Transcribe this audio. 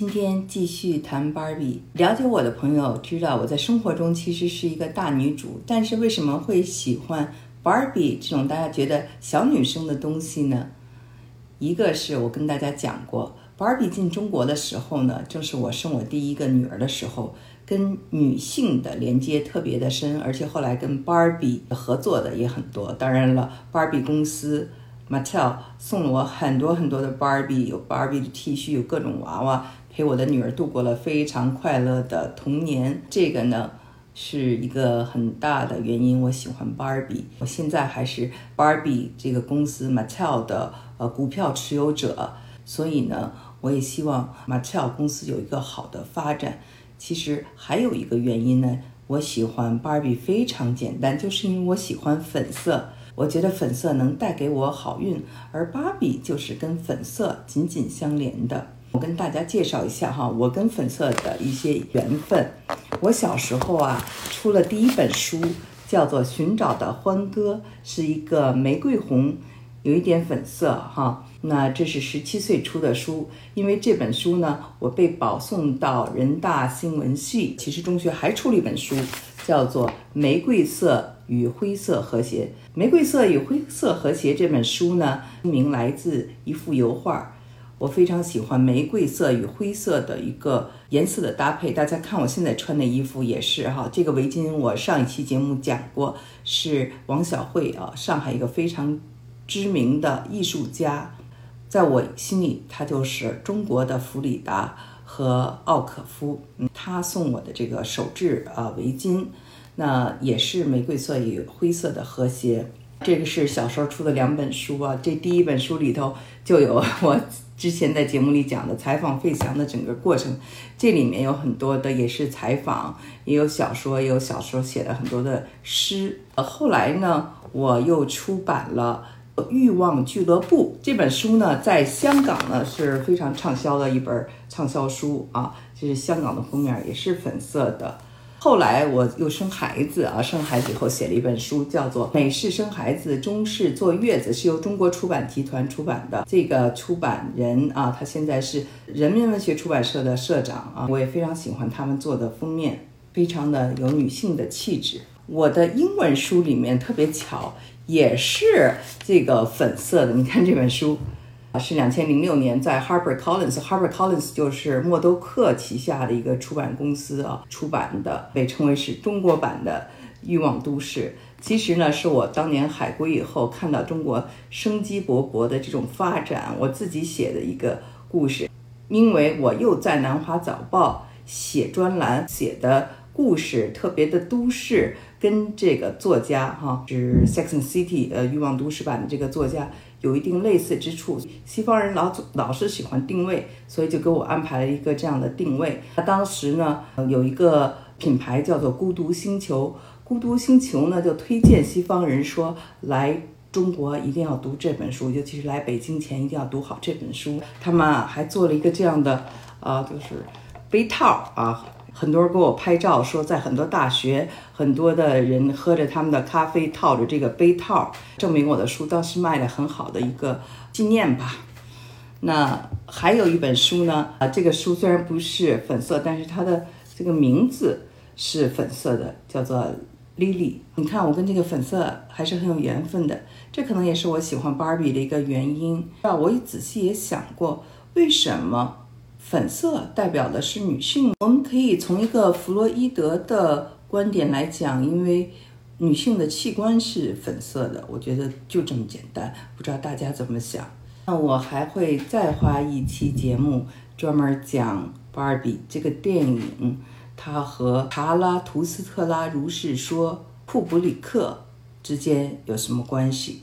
今天继续谈芭比。了解我的朋友知道，我在生活中其实是一个大女主，但是为什么会喜欢芭比这种大家觉得小女生的东西呢？一个是我跟大家讲过，芭比进中国的时候呢，正是我生我第一个女儿的时候，跟女性的连接特别的深，而且后来跟芭比合作的也很多。当然了，芭比公司 Mattel 送了我很多很多的 Barbie，，有 Barbie 的 T 恤，有各种娃娃。陪我的女儿度过了非常快乐的童年，这个呢是一个很大的原因。我喜欢 Barbie，我现在还是 Barbie 这个公司 Mattel 的呃股票持有者，所以呢，我也希望 Mattel 公司有一个好的发展。其实还有一个原因呢，我喜欢 Barbie 非常简单，就是因为我喜欢粉色，我觉得粉色能带给我好运，而芭比就是跟粉色紧紧相连的。我跟大家介绍一下哈，我跟粉色的一些缘分。我小时候啊，出了第一本书，叫做《寻找的欢歌》，是一个玫瑰红，有一点粉色哈。那这是十七岁出的书，因为这本书呢，我被保送到人大新闻系。其实中学还出了一本书，叫做《玫瑰色与灰色和谐》。《玫瑰色与灰色和谐》这本书呢，名来自一幅油画。我非常喜欢玫瑰色与灰色的一个颜色的搭配。大家看我现在穿的衣服也是哈，这个围巾我上一期节目讲过，是王小慧啊，上海一个非常知名的艺术家，在我心里他就是中国的弗里达和奥可夫。他送我的这个手制啊围巾，那也是玫瑰色与灰色的和谐。这个是小时候出的两本书啊，这第一本书里头就有我。之前在节目里讲的采访费翔的整个过程，这里面有很多的也是采访，也有小说，也有小说写的很多的诗。呃，后来呢，我又出版了《欲望俱乐部》这本书呢，在香港呢是非常畅销的一本畅销书啊，这是香港的封面，也是粉色的。后来我又生孩子啊，生孩子以后写了一本书，叫做《美式生孩子，中式坐月子》，是由中国出版集团出版的。这个出版人啊，他现在是人民文学出版社的社长啊，我也非常喜欢他们做的封面，非常的有女性的气质。我的英文书里面特别巧，也是这个粉色的，你看这本书。啊，是两千零六年在 Harper Collins，Harper Collins 就是默多克旗下的一个出版公司啊出版的，被称为是中国版的《欲望都市》。其实呢，是我当年海归以后看到中国生机勃勃的这种发展，我自己写的一个故事。因为我又在《南华早报》写专栏，写的故事特别的都市，跟这个作家哈是《Sex and City》呃《欲望都市》版的这个作家。有一定类似之处，西方人老总老是喜欢定位，所以就给我安排了一个这样的定位。那当时呢，有一个品牌叫做孤独星球，孤独星球呢就推荐西方人说来中国一定要读这本书，尤其是来北京前一定要读好这本书。他们还做了一个这样的，呃，就是杯套啊。很多人给我拍照，说在很多大学，很多的人喝着他们的咖啡，套着这个杯套，证明我的书当时卖的很好的一个纪念吧。那还有一本书呢，啊，这个书虽然不是粉色，但是它的这个名字是粉色的，叫做 Lily。你看，我跟这个粉色还是很有缘分的，这可能也是我喜欢芭比的一个原因。啊，我也仔细也想过，为什么？粉色代表的是女性，我们可以从一个弗洛伊德的观点来讲，因为女性的器官是粉色的，我觉得就这么简单。不知道大家怎么想？那我还会再花一期节目专门讲《芭比》这个电影，它和查拉图斯特拉如是说库布里克之间有什么关系？